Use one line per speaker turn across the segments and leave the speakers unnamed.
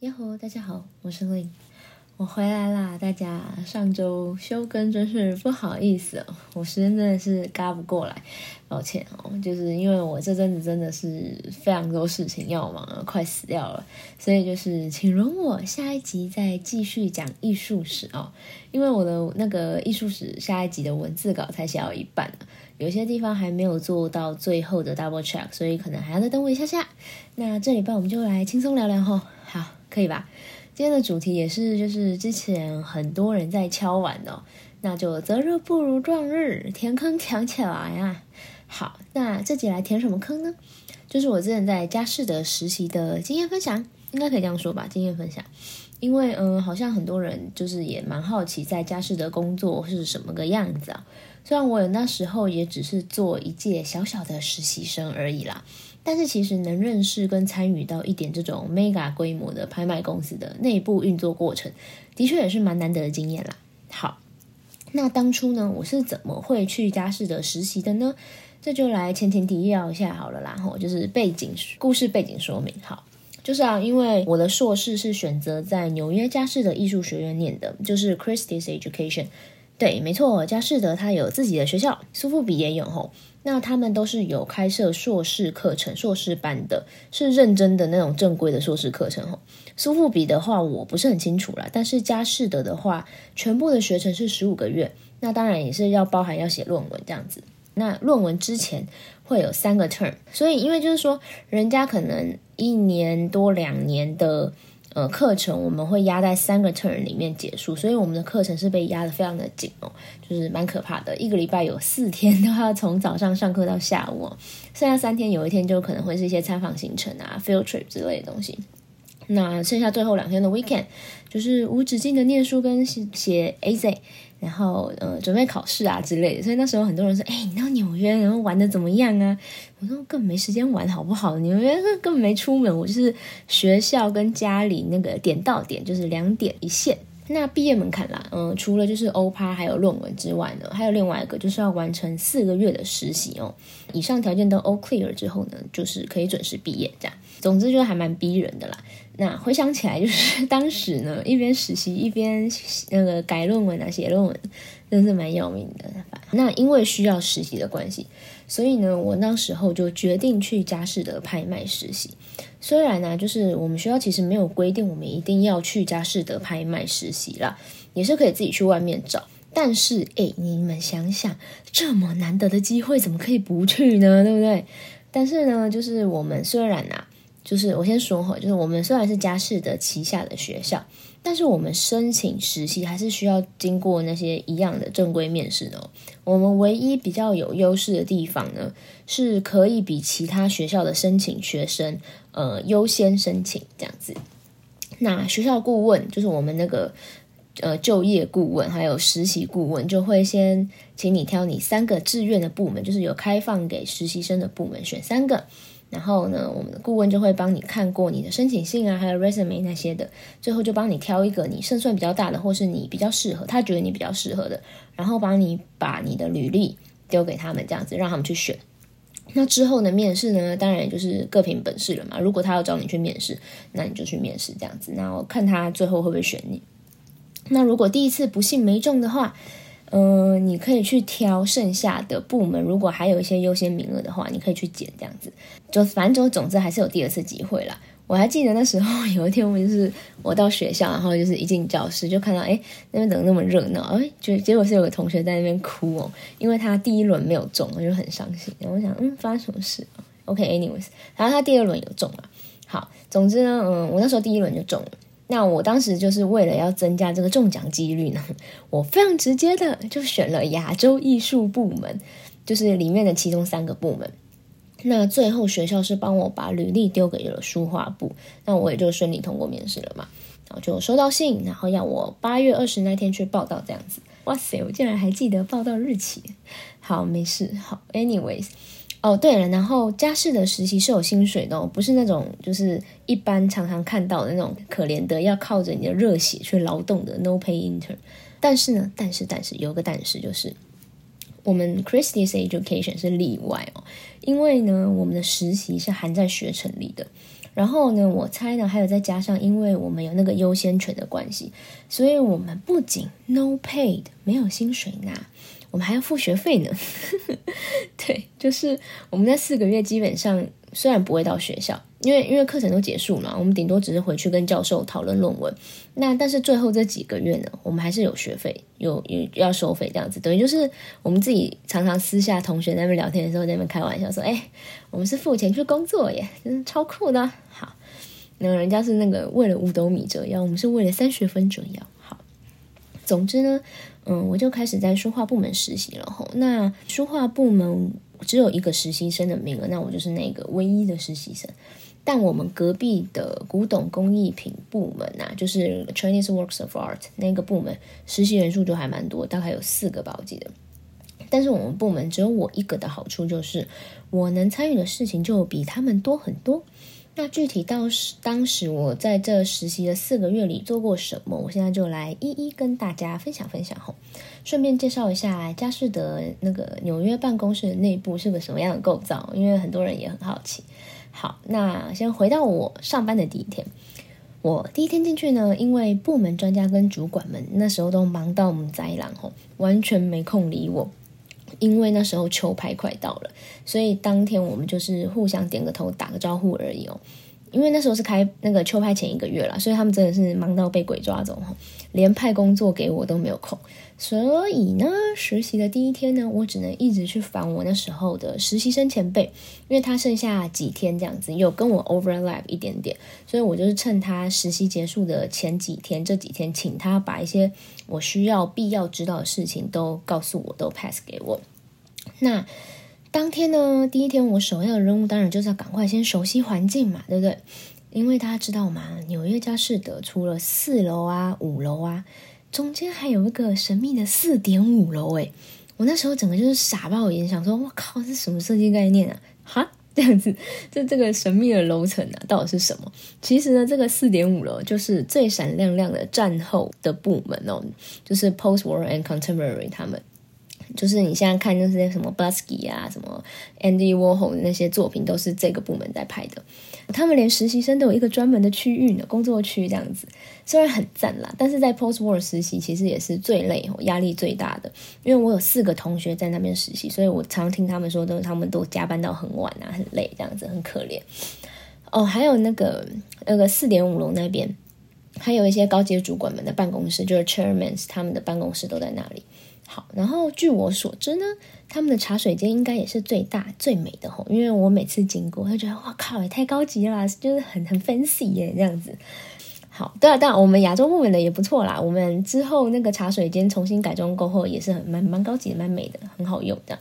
呀吼，大家好，我是 Lin，，我回来啦！大家上周休更真是不好意思哦，我时间真的是嘎不过来，抱歉哦，就是因为我这阵子真的是非常多事情要忙，快死掉了，所以就是请容我下一集再继续讲艺术史哦，因为我的那个艺术史下一集的文字稿才写到一半有些地方还没有做到最后的 double check，所以可能还要再等我一下下。那这礼拜我们就来轻松聊聊哈，好。可以吧？今天的主题也是，就是之前很多人在敲碗的，那就择日不如撞日，填坑抢起来啊！好，那这集来填什么坑呢？就是我之前在嘉士的实习的经验分享，应该可以这样说吧？经验分享，因为嗯，好像很多人就是也蛮好奇在嘉士的工作是什么个样子啊。虽然我那时候也只是做一届小小的实习生而已啦。但是其实能认识跟参与到一点这种 mega 规模的拍卖公司的内部运作过程，的确也是蛮难得的经验啦。好，那当初呢，我是怎么会去嘉士得实习的呢？这就来前前提要一下好了啦，吼，就是背景故事背景说明。好，就是啊，因为我的硕士是选择在纽约嘉士的艺术学院念的，就是 Christie's Education。对，没错，嘉士德他有自己的学校，苏富比也有吼。那他们都是有开设硕士课程、硕士班的，是认真的那种正规的硕士课程哦。苏富比的话，我不是很清楚啦，但是嘉士德的话，全部的学程是十五个月，那当然也是要包含要写论文这样子。那论文之前会有三个 term，所以因为就是说，人家可能一年多两年的。呃，课程我们会压在三个 turn 里面结束，所以我们的课程是被压得非常的紧哦，就是蛮可怕的。一个礼拜有四天都要从早上上课到下午，剩下三天有一天就可能会是一些参访行程啊、field trip 之类的东西。那剩下最后两天的 weekend 就是无止境的念书跟写 A Z。然后呃，准备考试啊之类的，所以那时候很多人说：“哎，你到纽约，然后玩的怎么样啊？”我说：“根本没时间玩，好不好？纽约根本没出门，我就是学校跟家里那个点到点，就是两点一线。那毕业门槛啦，嗯，除了就是欧趴还有论文之外呢，还有另外一个就是要完成四个月的实习哦。以上条件都 all clear 之后呢，就是可以准时毕业这样。总之就还蛮逼人的啦。那回想起来，就是 当时呢，一边实习一边那个改论文啊，写论文，真是蛮要命的。那因为需要实习的关系，所以呢，我那时候就决定去嘉士得拍卖实习。虽然呢，就是我们学校其实没有规定我们一定要去嘉士得拍卖实习啦，也是可以自己去外面找。但是，哎，你们想想，这么难得的机会，怎么可以不去呢？对不对？但是呢，就是我们虽然啊。就是我先说哈，就是我们虽然是嘉士的旗下的学校，但是我们申请实习还是需要经过那些一样的正规面试的。我们唯一比较有优势的地方呢，是可以比其他学校的申请学生呃优先申请这样子。那学校顾问就是我们那个呃就业顾问还有实习顾问，就会先请你挑你三个志愿的部门，就是有开放给实习生的部门选三个。然后呢，我们的顾问就会帮你看过你的申请信啊，还有 resume 那些的，最后就帮你挑一个你胜算比较大的，或是你比较适合，他觉得你比较适合的，然后帮你把你的履历丢给他们，这样子让他们去选。那之后的面试呢，当然就是各凭本事了嘛。如果他要找你去面试，那你就去面试这样子，然后看他最后会不会选你。那如果第一次不幸没中的话，嗯，你可以去挑剩下的部门，如果还有一些优先名额的话，你可以去捡这样子。就反正就总之还是有第二次机会啦。我还记得那时候有一天，我就是我到学校，然后就是一进教室就看到，哎，那边怎么那么热闹？哎，就结果是有个同学在那边哭哦，因为他第一轮没有中，我就很伤心。然后我想，嗯，发生什么事？OK，anyways，然后他第二轮有中了。好，总之呢，嗯，我那时候第一轮就中了。那我当时就是为了要增加这个中奖几率呢，我非常直接的就选了亚洲艺术部门，就是里面的其中三个部门。那最后学校是帮我把履历丢给了书画部，那我也就顺利通过面试了嘛。然后就收到信，然后要我八月二十那天去报道，这样子。哇塞，我竟然还记得报道日期。好，没事。好，anyways。哦，对了，然后家事的实习是有薪水的，不是那种就是一般常常看到的那种可怜的要靠着你的热血去劳动的 no pay intern。但是呢，但是但是有个但是就是，我们 Christie's Education 是例外哦，因为呢，我们的实习是含在学程里的。然后呢，我猜呢，还有再加上，因为我们有那个优先权的关系，所以我们不仅 no paid 没有薪水拿，我们还要付学费呢。对，就是我们那四个月基本上虽然不会到学校。因为因为课程都结束了，我们顶多只是回去跟教授讨论论文。那但是最后这几个月呢，我们还是有学费，有有要收费这样子。等于就是我们自己常常私下同学在那边聊天的时候，在那边开玩笑说：“哎，我们是付钱去工作耶，真是超酷的。”好，那人家是那个为了五斗米折腰，我们是为了三学分折腰。好，总之呢，嗯，我就开始在书画部门实习了。吼，那书画部门只有一个实习生的名额，那我就是那个唯一的实习生。但我们隔壁的古董工艺品部门啊，就是 Chinese Works of Art 那个部门，实习人数就还蛮多，大概有四个吧，我记得。但是我们部门只有我一个的好处就是，我能参与的事情就比他们多很多。那具体到时当时我在这实习的四个月里做过什么，我现在就来一一跟大家分享分享吼。顺便介绍一下佳士得那个纽约办公室内部是个什么样的构造，因为很多人也很好奇。好，那先回到我上班的第一天。我第一天进去呢，因为部门专家跟主管们那时候都忙到我们灾难吼，完全没空理我。因为那时候球拍快到了，所以当天我们就是互相点个头、打个招呼而已哦。因为那时候是开那个秋拍前一个月了，所以他们真的是忙到被鬼抓走连派工作给我都没有空。所以呢，实习的第一天呢，我只能一直去烦我那时候的实习生前辈，因为他剩下几天这样子，有跟我 overlap 一点点，所以我就是趁他实习结束的前几天，这几天请他把一些我需要、必要知道的事情都告诉我，都 pass 给我。那当天呢，第一天我首要的任务当然就是要赶快先熟悉环境嘛，对不对？因为大家知道嘛，纽约佳士得除了四楼啊、五楼啊。中间还有一个神秘的四点五楼，诶，我那时候整个就是傻爆眼，想说，我靠，这什么设计概念啊？哈，这样子，这这个神秘的楼层啊，到底是什么？其实呢，这个四点五楼就是最闪亮亮的战后的部门哦，就是 Post War and Contemporary 他们。就是你现在看那些什么 Busky 啊，什么 Andy Warhol 的那些作品，都是这个部门在拍的。他们连实习生都有一个专门的区域呢，工作区这样子。虽然很赞啦，但是在 Post War 实习其实也是最累、哦压力最大的。因为我有四个同学在那边实习，所以我常听他们说，都他们都加班到很晚啊，很累这样子，很可怜。哦，还有那个那个四点五楼那边，还有一些高级主管们的办公室，就是 Chairmans 他们的办公室都在那里。好，然后据我所知呢，他们的茶水间应该也是最大最美的吼，因为我每次经过，会觉得哇靠，也太高级了，就是很很 fancy 耶这样子。好，对啊，当然我们亚洲部门的也不错啦，我们之后那个茶水间重新改装过后，也是很蛮蛮高级，蛮美的，很好用的。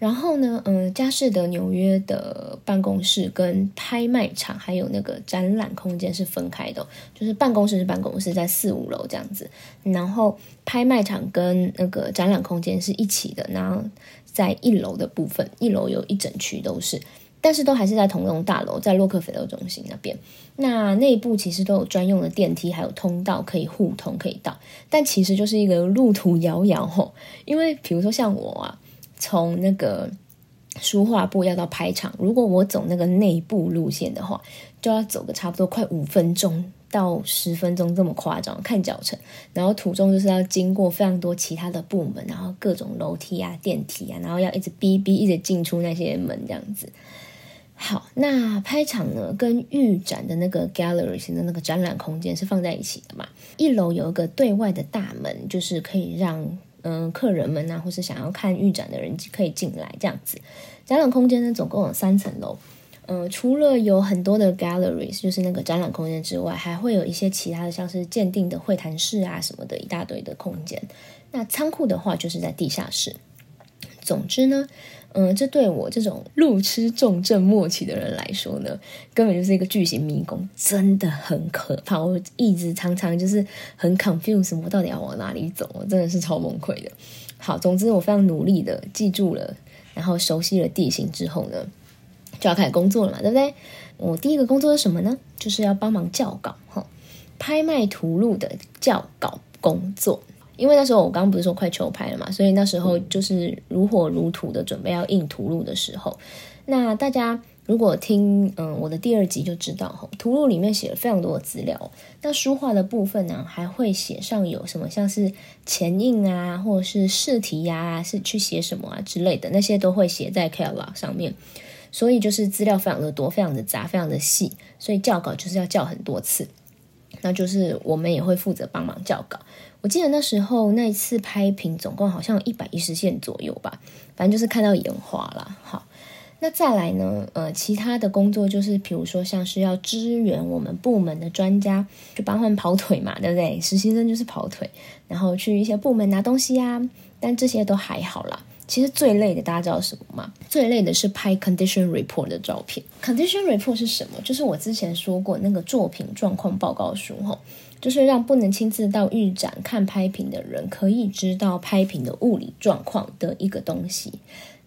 然后呢，嗯，佳士得纽约的办公室跟拍卖场还有那个展览空间是分开的，就是办公室是办公室，在四五楼这样子，然后拍卖场跟那个展览空间是一起的，然后在一楼的部分，一楼有一整区都是，但是都还是在同栋大楼，在洛克菲勒中心那边。那内部其实都有专用的电梯，还有通道可以互通可以到，但其实就是一个路途遥遥吼，因为比如说像我啊。从那个书画部要到拍场，如果我走那个内部路线的话，就要走个差不多快五分钟到十分钟这么夸张，看脚程。然后途中就是要经过非常多其他的部门，然后各种楼梯啊、电梯啊，然后要一直逼逼，一直进出那些门这样子。好，那拍场呢，跟预展的那个 gallery 型的那个展览空间是放在一起的嘛？一楼有一个对外的大门，就是可以让。嗯，客人们呐，或是想要看预展的人可以进来这样子。展览空间呢，总共有三层楼。嗯，除了有很多的 galleries，就是那个展览空间之外，还会有一些其他的，像是鉴定的会谈室啊什么的，一大堆的空间。那仓库的话，就是在地下室。总之呢。嗯，这对我这种路痴重症末期的人来说呢，根本就是一个巨型迷宫，真的很可怕。我一直常常就是很 c o n f u s e 我到底要往哪里走？我真的是超崩溃的。好，总之我非常努力的记住了，然后熟悉了地形之后呢，就要开始工作了嘛，对不对？我第一个工作是什么呢？就是要帮忙校稿，哈，拍卖图录的校稿工作。因为那时候我刚刚不是说快求拍了嘛，所以那时候就是如火如荼的准备要印图录的时候。那大家如果听嗯我的第二集就知道哈，图录里面写了非常多的资料。那书画的部分呢，还会写上有什么像是前印啊，或者是试题呀，是去写什么啊之类的，那些都会写在 c a l a 上面。所以就是资料非常的多，非常的杂，非常的细，所以校稿就是要校很多次。那就是我们也会负责帮忙校稿。我记得那时候那一次拍屏总共好像一百一十线左右吧，反正就是看到眼花了。好，那再来呢？呃，其他的工作就是，比如说像是要支援我们部门的专家，就帮他们跑腿嘛，对不对？实习生就是跑腿，然后去一些部门拿东西呀。但这些都还好啦。其实最累的，大家知道什么吗？最累的是拍 condition report 的照片。condition report 是什么？就是我之前说过那个作品状况报告书，吼，就是让不能亲自到预展看拍品的人，可以知道拍品的物理状况的一个东西。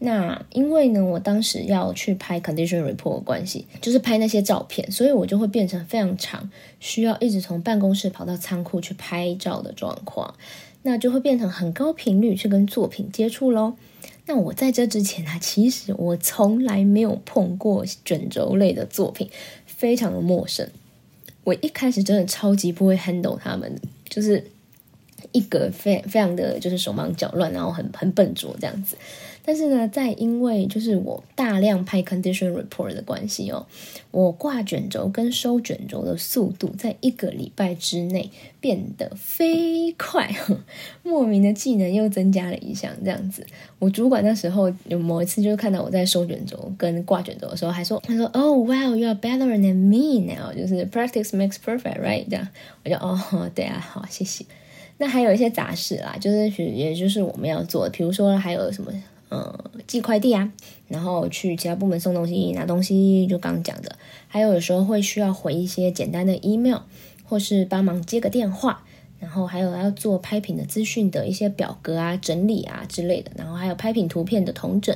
那因为呢，我当时要去拍 condition report 的关系，就是拍那些照片，所以我就会变成非常长，需要一直从办公室跑到仓库去拍照的状况，那就会变成很高频率去跟作品接触喽。那我在这之前呢，其实我从来没有碰过卷轴类的作品，非常的陌生。我一开始真的超级不会 handle 他们，就是一个非非常的就是手忙脚乱，然后很很笨拙这样子。但是呢，在因为就是我大量拍 condition report 的关系哦，我挂卷轴跟收卷轴的速度在一个礼拜之内变得飞快，莫名的技能又增加了一项。这样子，我主管那时候有某一次就是看到我在收卷轴跟挂卷轴的时候，还说他说：“Oh wow, you are better than me now。”就是 practice makes perfect, right？这样我就哦，对啊，好，谢谢。那还有一些杂事啦，就是也就是我们要做的，比如说还有什么。呃，寄快递啊，然后去其他部门送东西、拿东西，就刚刚讲的。还有有时候会需要回一些简单的 email，或是帮忙接个电话。然后还有要做拍品的资讯的一些表格啊、整理啊之类的。然后还有拍品图片的同整，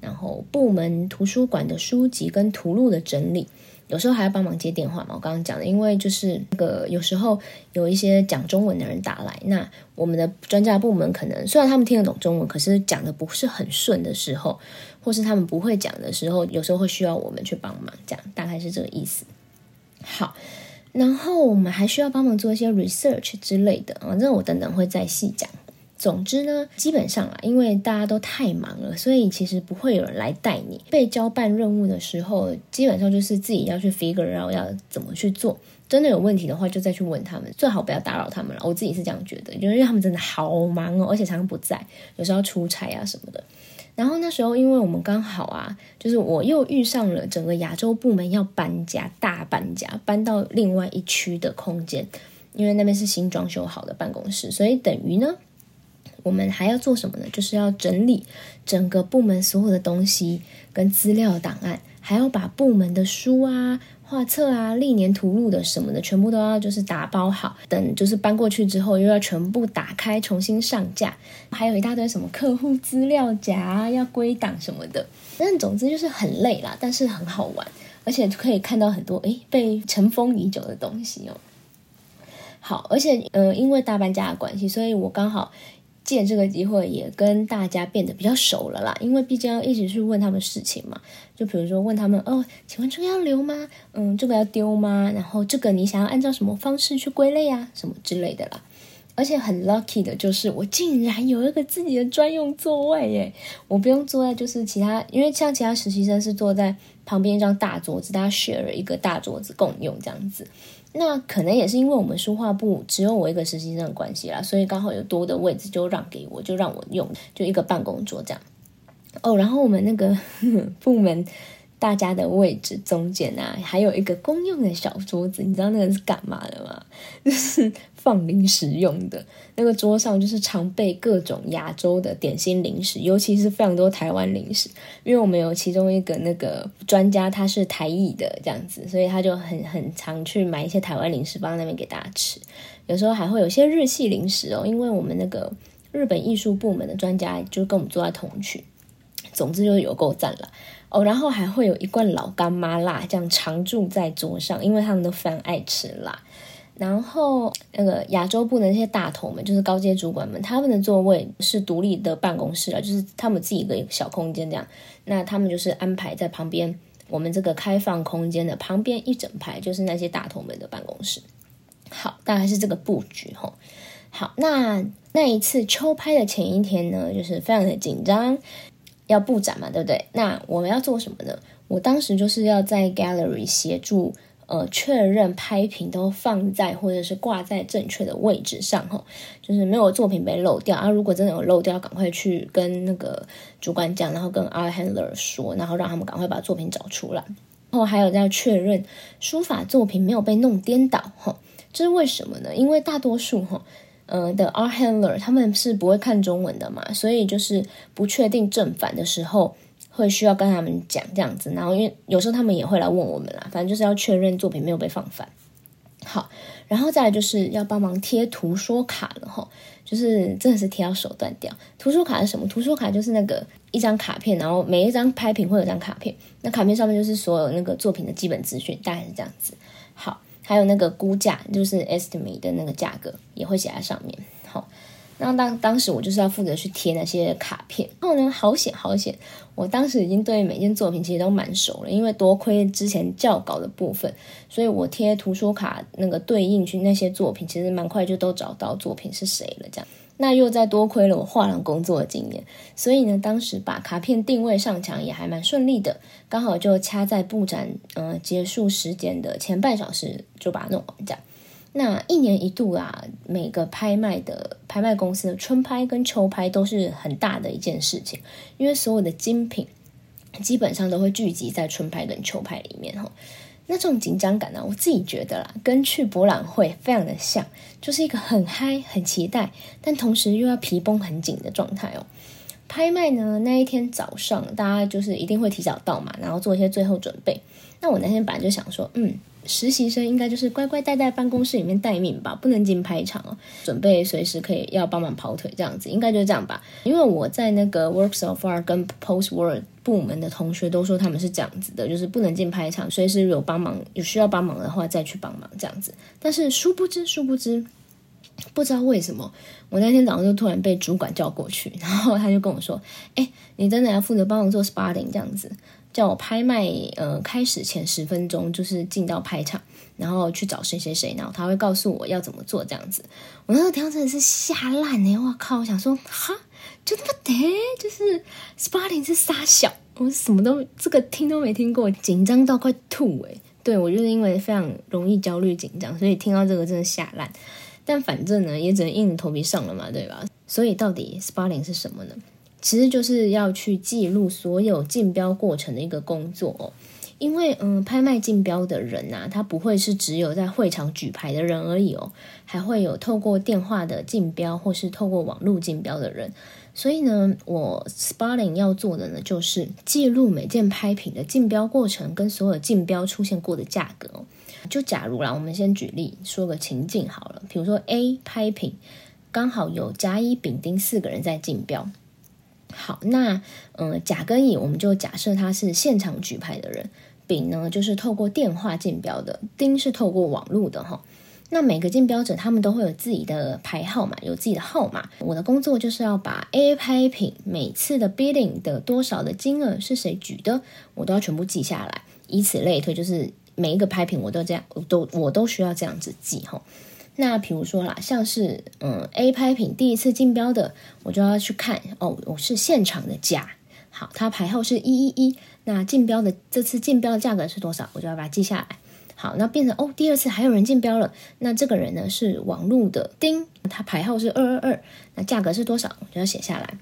然后部门图书馆的书籍跟图录的整理。有时候还要帮忙接电话嘛，我刚刚讲的，因为就是那个有时候有一些讲中文的人打来，那我们的专家部门可能虽然他们听得懂中文，可是讲的不是很顺的时候，或是他们不会讲的时候，有时候会需要我们去帮忙，这样大概是这个意思。好，然后我们还需要帮忙做一些 research 之类的，反正我等等会再细讲。总之呢，基本上啊，因为大家都太忙了，所以其实不会有人来带你。被交办任务的时候，基本上就是自己要去 figure out 要怎么去做。真的有问题的话，就再去问他们，最好不要打扰他们了。我自己是这样觉得，因为他们真的好忙哦，而且常常不在，有时候出差啊什么的。然后那时候，因为我们刚好啊，就是我又遇上了整个亚洲部门要搬家，大搬家，搬到另外一区的空间，因为那边是新装修好的办公室，所以等于呢。我们还要做什么呢？就是要整理整个部门所有的东西跟资料档案，还要把部门的书啊、画册啊、历年图录的什么的，全部都要就是打包好。等就是搬过去之后，又要全部打开重新上架，还有一大堆什么客户资料夹要归档什么的。但总之就是很累啦，但是很好玩，而且可以看到很多诶被尘封已久的东西哦。好，而且呃，因为大搬家的关系，所以我刚好。借这个机会也跟大家变得比较熟了啦，因为毕竟要一直去问他们事情嘛。就比如说问他们哦，请问这个要留吗？嗯，这个要丢吗？然后这个你想要按照什么方式去归类啊？什么之类的啦。而且很 lucky 的就是我竟然有一个自己的专用座位耶！我不用坐在就是其他，因为像其他实习生是坐在旁边一张大桌子，大家 share 一个大桌子共用这样子。那可能也是因为我们书画部只有我一个实习生的关系啦，所以刚好有多的位置就让给我，就让我用，就一个办公桌这样。哦，然后我们那个 部门大家的位置中间啊，还有一个公用的小桌子，你知道那个是干嘛的吗？就是。放零食用的那个桌上，就是常备各种亚洲的点心零食，尤其是非常多台湾零食。因为我们有其中一个那个专家，他是台裔的这样子，所以他就很很常去买一些台湾零食放在那边给大家吃。有时候还会有些日系零食哦，因为我们那个日本艺术部门的专家就跟我们坐在同区。总之就是有够赞了哦，然后还会有一罐老干妈辣这样常驻在桌上，因为他们都非常爱吃辣。然后，那个亚洲部的那些大头们，就是高阶主管们，他们的座位是独立的办公室啊，就是他们自己一个小空间这样。那他们就是安排在旁边，我们这个开放空间的旁边一整排就是那些大头们的办公室。好，大概是这个布局吼。好，那那一次秋拍的前一天呢，就是非常的紧张，要布展嘛，对不对？那我们要做什么呢？我当时就是要在 gallery 协助，呃，确认拍品都放在或者是挂在正确的位置上，哈，就是没有作品被漏掉啊。如果真的有漏掉，赶快去跟那个主管讲，然后跟 art handler 说，然后让他们赶快把作品找出来。然后还有要确认书法作品没有被弄颠倒，哈，这是为什么呢？因为大多数，哈。呃的 art handler 他们是不会看中文的嘛，所以就是不确定正反的时候，会需要跟他们讲这样子。然后因为有时候他们也会来问我们啦，反正就是要确认作品没有被放反。好，然后再来就是要帮忙贴图说卡了哈，就是真的是贴到手断掉。图书卡是什么？图书卡就是那个一张卡片，然后每一张拍品会有张卡片，那卡片上面就是所有那个作品的基本资讯，大概是这样子。好。还有那个估价，就是 estimate 的那个价格也会写在上面。好，那当当时我就是要负责去贴那些卡片。然后呢，好险好险，我当时已经对每件作品其实都蛮熟了，因为多亏之前校稿的部分，所以我贴图书卡那个对应去那些作品，其实蛮快就都找到作品是谁了，这样。那又再多亏了我画廊工作的经验，所以呢，当时把卡片定位上墙也还蛮顺利的，刚好就掐在布展呃结束时间的前半小时就把它弄完这样。那一年一度啊，每个拍卖的拍卖公司春拍跟秋拍都是很大的一件事情，因为所有的精品基本上都会聚集在春拍跟秋拍里面哈。那这种紧张感呢，我自己觉得啦，跟去博览会非常的像，就是一个很嗨、很期待，但同时又要皮绷很紧的状态哦。拍卖呢，那一天早上大家就是一定会提早到嘛，然后做一些最后准备。那我那天本来就想说，嗯。实习生应该就是乖乖待在办公室里面待命吧，不能进拍场哦。准备随时可以要帮忙跑腿这样子，应该就是这样吧。因为我在那个 Works of Art 跟 Post Work 部门的同学都说他们是这样子的，就是不能进拍场，随时有帮忙有需要帮忙的话再去帮忙这样子。但是殊不知，殊不知，不知道为什么，我那天早上就突然被主管叫过去，然后他就跟我说：“哎，你真的要负责帮忙做 spotting 这样子。”叫我拍卖，呃，开始前十分钟就是进到拍场，然后去找谁谁谁，然后他会告诉我要怎么做这样子。我那个天真的是吓烂呢！我靠，我想说哈，就那么得，就是 spotting 是傻小，我什么都这个听都没听过，紧张到快吐诶。对我就是因为非常容易焦虑紧张，所以听到这个真的吓烂。但反正呢，也只能硬着头皮上了嘛，对吧？所以到底 spotting 是什么呢？其实就是要去记录所有竞标过程的一个工作哦，因为嗯，拍卖竞标的人呐，他不会是只有在会场举牌的人而已哦，还会有透过电话的竞标或是透过网络竞标的人。所以呢，我 spotting 要做的呢，就是记录每件拍品的竞标过程跟所有竞标出现过的价格哦。就假如啦，我们先举例说个情境好了，比如说 A 拍品刚好有甲、乙、丙、丁四个人在竞标。好，那嗯，甲跟乙，我们就假设他是现场举牌的人，丙呢就是透过电话竞标的，丁是透过网络的哈。那每个竞标者他们都会有自己的牌号码，有自己的号码。我的工作就是要把 A 拍品每次的 bidding 的多少的金额是谁举的，我都要全部记下来，以此类推，就是每一个拍品我都这样，都我都需要这样子记哈。那比如说啦，像是嗯 A 拍品第一次竞标的，我就要去看哦，我是现场的价，好，它牌号是一一一，那竞标的这次竞标的价格是多少，我就要把它记下来。好，那变成哦，第二次还有人竞标了，那这个人呢是网路的丁，他牌号是二二二，那价格是多少，我就要写下来。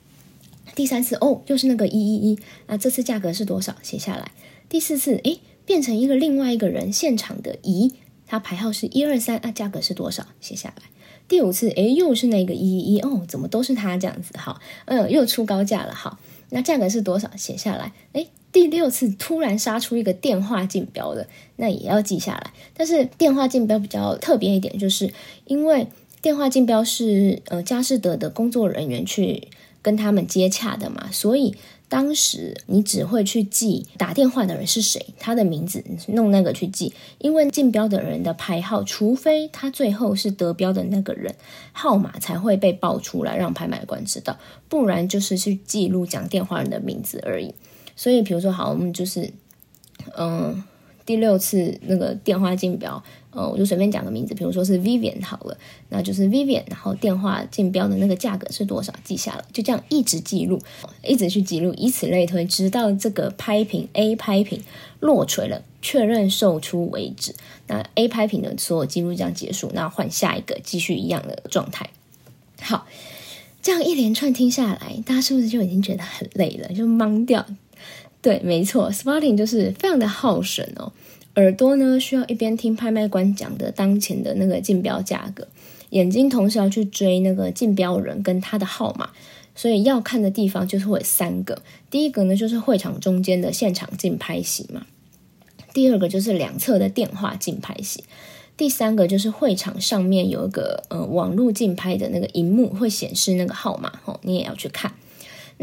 第三次哦，又是那个一一一，那这次价格是多少，写下来。第四次诶，变成一个另外一个人现场的乙。它牌号是一二三啊，价格是多少？写下来。第五次，诶，又是那个一一一哦，怎么都是它这样子？好，嗯，又出高价了。好，那价格是多少？写下来。诶，第六次突然杀出一个电话竞标的，那也要记下来。但是电话竞标比较特别一点，就是因为电话竞标是呃佳士得的工作人员去跟他们接洽的嘛，所以。当时你只会去记打电话的人是谁，他的名字弄那个去记，因为竞标的人的牌号，除非他最后是得标的那个人，号码才会被报出来让拍卖官知道，不然就是去记录讲电话人的名字而已。所以，比如说，好，我们就是嗯，第六次那个电话竞标，呃，我就随便讲个名字，比如说是 Vivian 好了，那就是 Vivian，然后电话竞标的那个价格是多少，记下了，就这样一直记录，一直去记录，以此类推，直到这个拍品 A 拍品落锤了，确认售出为止。那 A 拍品的所有记录这样结束，那换下一个继续一样的状态。好，这样一连串听下来，大家是不是就已经觉得很累了，就懵掉？对，没错，spotting 就是非常的耗神哦。耳朵呢需要一边听拍卖官讲的当前的那个竞标价格，眼睛同时要去追那个竞标人跟他的号码，所以要看的地方就是会三个。第一个呢就是会场中间的现场竞拍席嘛，第二个就是两侧的电话竞拍席，第三个就是会场上面有一个呃网络竞拍的那个荧幕会显示那个号码哦，你也要去看。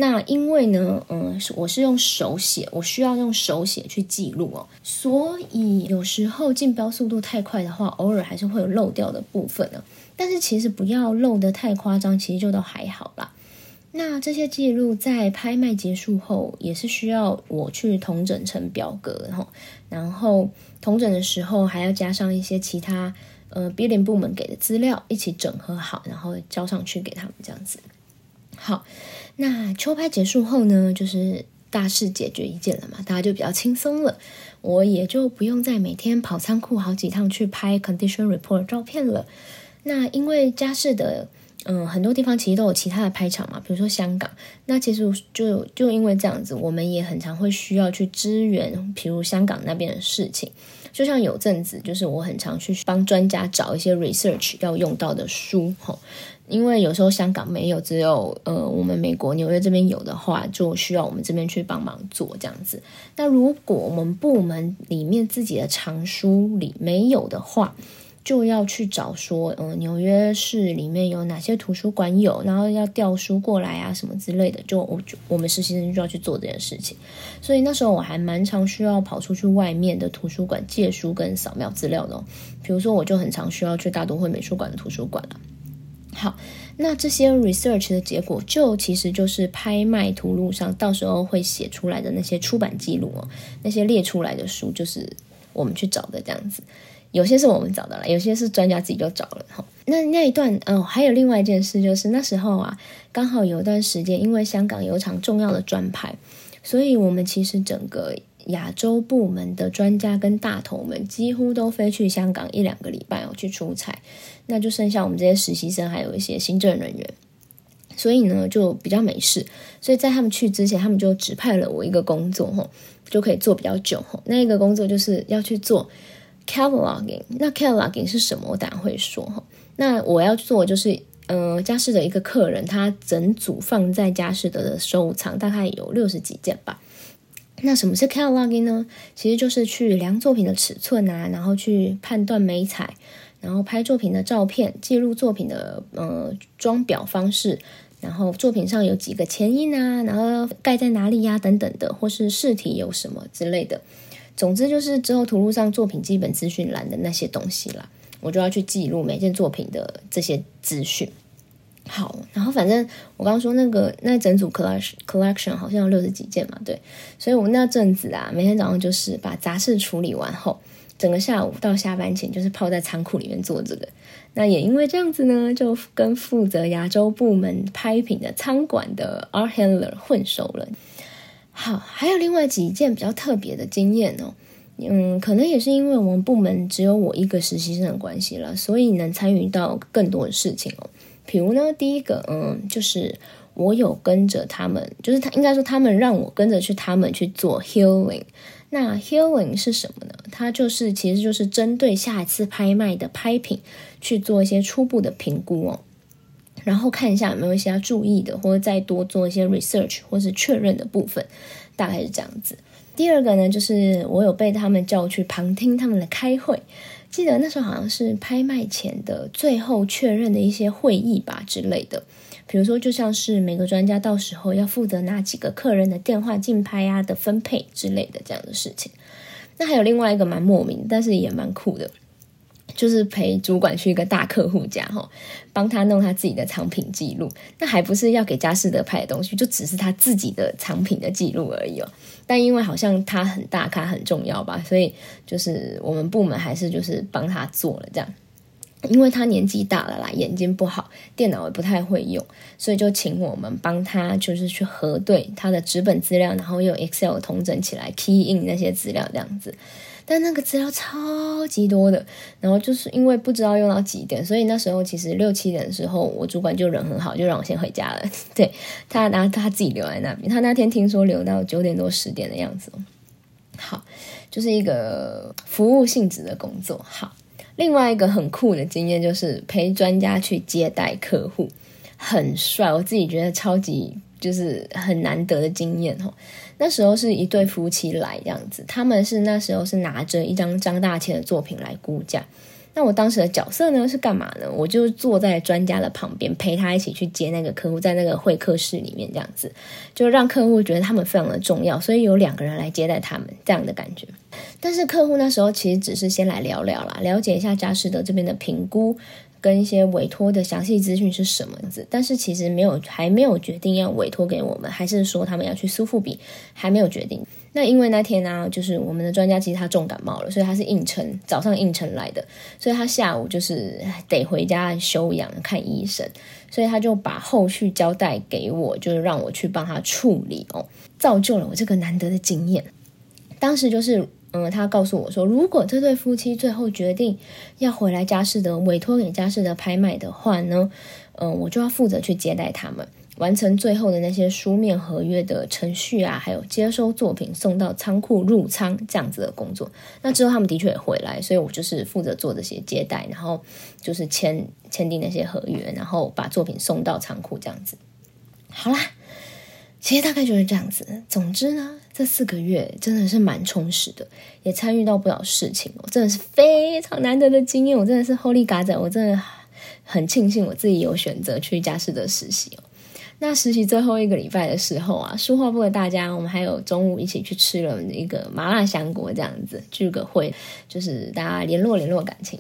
那因为呢，嗯，我是用手写，我需要用手写去记录哦，所以有时候竞标速度太快的话，偶尔还是会有漏掉的部分呢。但是其实不要漏得太夸张，其实就都还好啦。那这些记录在拍卖结束后，也是需要我去统整成表格，然后，然后统整的时候还要加上一些其他呃 billing 部门给的资料一起整合好，然后交上去给他们这样子。好。那秋拍结束后呢，就是大事解决一件了嘛，大家就比较轻松了，我也就不用再每天跑仓库好几趟去拍 condition report 照片了。那因为家事的，嗯，很多地方其实都有其他的拍场嘛，比如说香港。那其实就就因为这样子，我们也很常会需要去支援，比如香港那边的事情。就像有阵子，就是我很常去帮专家找一些 research 要用到的书，吼。因为有时候香港没有，只有呃我们美国纽约这边有的话，就需要我们这边去帮忙做这样子。那如果我们部门里面自己的藏书里没有的话，就要去找说，嗯，纽约市里面有哪些图书馆有，然后要调书过来啊什么之类的。就我就我们实习生就要去做这件事情。所以那时候我还蛮常需要跑出去外面的图书馆借书跟扫描资料的。比如说，我就很常需要去大都会美术馆的图书馆了。好，那这些 research 的结果就其实就是拍卖图录上到时候会写出来的那些出版记录哦，那些列出来的书就是我们去找的这样子，有些是我们找的了，有些是专家自己就找了哈。那那一段哦，还有另外一件事就是那时候啊，刚好有一段时间，因为香港有场重要的专拍，所以我们其实整个。亚洲部门的专家跟大头们几乎都飞去香港一两个礼拜哦，去出差，那就剩下我们这些实习生，还有一些行政人员，所以呢就比较没事。所以在他们去之前，他们就指派了我一个工作，吼，就可以做比较久，吼。那一个工作就是要去做 cataloging。那 cataloging 是什么？我等下会说，哈。那我要做就是，嗯，佳士的一个客人，他整组放在佳士得的收藏，大概有六十几件吧。那什么是 cataloging 呢？其实就是去量作品的尺寸啊，然后去判断美彩，然后拍作品的照片，记录作品的呃装裱方式，然后作品上有几个前印啊，然后盖在哪里呀等等的，或是试体有什么之类的。总之就是之后图录上作品基本资讯栏的那些东西啦，我就要去记录每件作品的这些资讯。好，然后反正我刚刚说那个那整组 collection collection 好像有六十几件嘛，对，所以我那阵子啊，每天早上就是把杂事处理完后，整个下午到下班前就是泡在仓库里面做这个。那也因为这样子呢，就跟负责亚洲部门拍品的仓管的 art handler 混熟了。好，还有另外几件比较特别的经验哦，嗯，可能也是因为我们部门只有我一个实习生的关系了，所以能参与到更多的事情哦。比如呢，第一个，嗯，就是我有跟着他们，就是他应该说他们让我跟着去，他们去做 healing。那 healing 是什么呢？它就是其实就是针对下一次拍卖的拍品去做一些初步的评估哦，然后看一下有没有一些要注意的，或者再多做一些 research 或是确认的部分，大概是这样子。第二个呢，就是我有被他们叫去旁听他们的开会。记得那时候好像是拍卖前的最后确认的一些会议吧之类的，比如说就像是每个专家到时候要负责哪几个客人的电话竞拍啊的分配之类的这样的事情。那还有另外一个蛮莫名，但是也蛮酷的，就是陪主管去一个大客户家哈，帮他弄他自己的藏品记录，那还不是要给佳士得拍的东西，就只是他自己的藏品的记录而已哦。但因为好像他很大咖很重要吧，所以就是我们部门还是就是帮他做了这样。因为他年纪大了啦，眼睛不好，电脑也不太会用，所以就请我们帮他，就是去核对他的纸本资料，然后用 Excel 同整起来，key in 那些资料这样子。但那个资料超级多的，然后就是因为不知道用到几点，所以那时候其实六七点的时候，我主管就人很好，就让我先回家了。对他，然后他自己留在那边。他那天听说留到九点多十点的样子。好，就是一个服务性质的工作。好。另外一个很酷的经验就是陪专家去接待客户，很帅，我自己觉得超级就是很难得的经验哦。那时候是一对夫妻来这样子，他们是那时候是拿着一张张大千的作品来估价。那我当时的角色呢是干嘛呢？我就坐在专家的旁边，陪他一起去接那个客户，在那个会客室里面这样子，就让客户觉得他们非常的重要，所以有两个人来接待他们这样的感觉。但是客户那时候其实只是先来聊聊啦，了解一下嘉士德这边的评估。跟一些委托的详细资讯是什么样子，但是其实没有还没有决定要委托给我们，还是说他们要去苏富比，还没有决定。那因为那天呢，就是我们的专家其实他重感冒了，所以他是应承早上应承来的，所以他下午就是得回家休养看医生，所以他就把后续交代给我，就是让我去帮他处理哦，造就了我这个难得的经验。当时就是。嗯，他告诉我说，如果这对夫妻最后决定要回来佳士得委托给佳士得拍卖的话呢，嗯，我就要负责去接待他们，完成最后的那些书面合约的程序啊，还有接收作品送到仓库入仓这样子的工作。那之后他们的确也回来，所以我就是负责做这些接待，然后就是签签订那些合约，然后把作品送到仓库这样子。好啦。其实大概就是这样子。总之呢，这四个月真的是蛮充实的，也参与到不少事情哦，真的是非常难得的经验。我真的是 Holy God，我真的很庆幸我自己有选择去嘉士得实习哦。那实习最后一个礼拜的时候啊，书画部的大家，我们还有中午一起去吃了一个麻辣香锅，这样子聚个会，就是大家联络联络感情。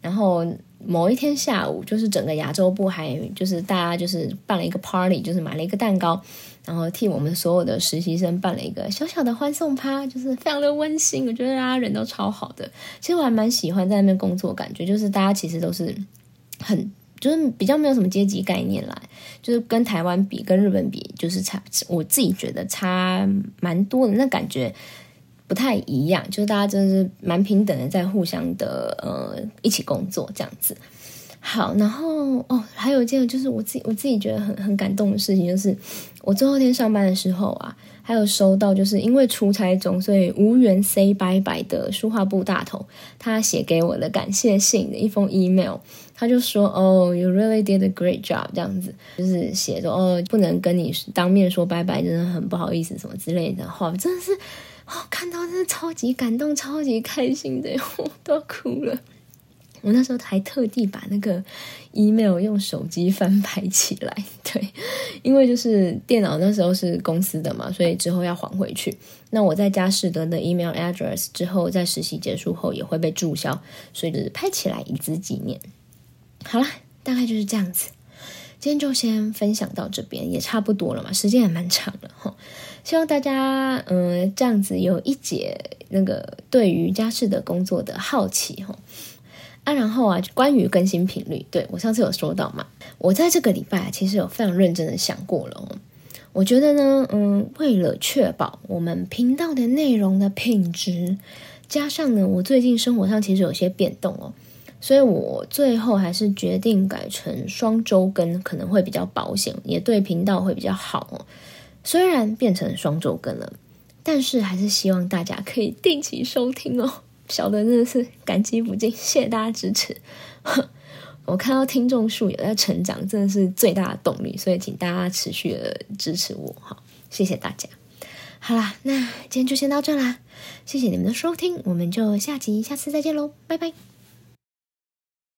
然后某一天下午，就是整个亚洲部还就是大家就是办了一个 party，就是买了一个蛋糕。然后替我们所有的实习生办了一个小小的欢送趴，就是非常的温馨。我觉得大家人都超好的，其实我还蛮喜欢在那边工作，感觉就是大家其实都是很，就是比较没有什么阶级概念啦，就是跟台湾比，跟日本比，就是差，我自己觉得差蛮多的，那感觉不太一样。就是大家真的是蛮平等的，在互相的呃一起工作这样子。好，然后哦，还有一件就是我自己我自己觉得很很感动的事情，就是我最后一天上班的时候啊，还有收到就是因为出差中，所以无缘 say bye bye 的书画部大头，他写给我的感谢信的一封 email，他就说哦，you really did a great job，这样子，就是写说哦，不能跟你当面说拜拜，真的很不好意思什么之类的话，真的是哦，看到真的超级感动，超级开心的，我都哭了。我那时候还特地把那个 email 用手机翻拍起来，对，因为就是电脑那时候是公司的嘛，所以之后要还回去。那我在嘉士得的 email address 之后，在实习结束后也会被注销，所以就是拍起来以资纪念。好了，大概就是这样子。今天就先分享到这边，也差不多了嘛，时间也蛮长了哈。希望大家嗯这样子有一节那个对于嘉士得工作的好奇哈。啊，然后啊，关于更新频率，对我上次有说到嘛，我在这个礼拜其实有非常认真的想过了哦。我觉得呢，嗯，为了确保我们频道的内容的品质，加上呢，我最近生活上其实有些变动哦，所以我最后还是决定改成双周更，可能会比较保险，也对频道会比较好哦。虽然变成双周更了，但是还是希望大家可以定期收听哦。小的真的是感激不尽，谢谢大家支持。我看到听众数有在成长，真的是最大的动力，所以请大家持续的支持我，好，谢谢大家。好啦，那今天就先到这啦，谢谢你们的收听，我们就下集下次再见喽，拜拜。